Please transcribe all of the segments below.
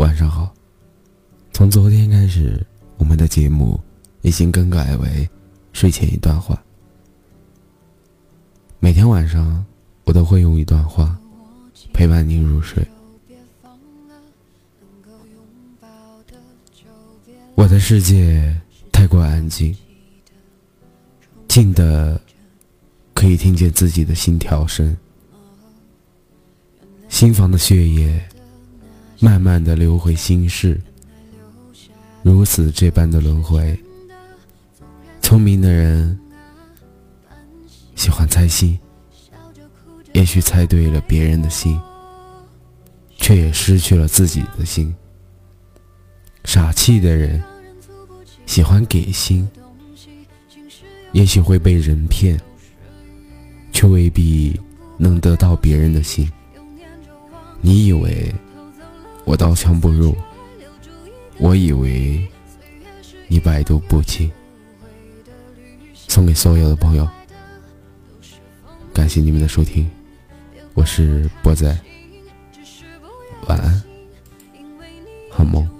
晚上好。从昨天开始，我们的节目已经更改为睡前一段话。每天晚上，我都会用一段话陪伴您入睡。我的世界太过安静，静的可以听见自己的心跳声，心房的血液慢慢的流回心事，如此这般的轮回。聪明的人喜欢猜心，也许猜对了别人的心，却也失去了自己的心。傻气的人。喜欢给心，也许会被人骗，却未必能得到别人的心。你以为我刀枪不入，我以为你百毒不侵。送给所有的朋友，感谢你们的收听，我是波仔，晚安，好梦。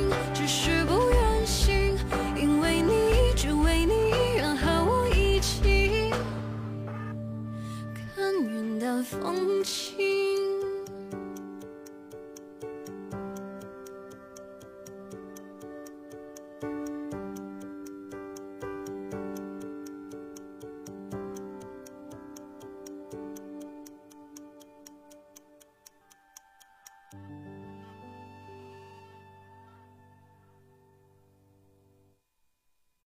云淡风轻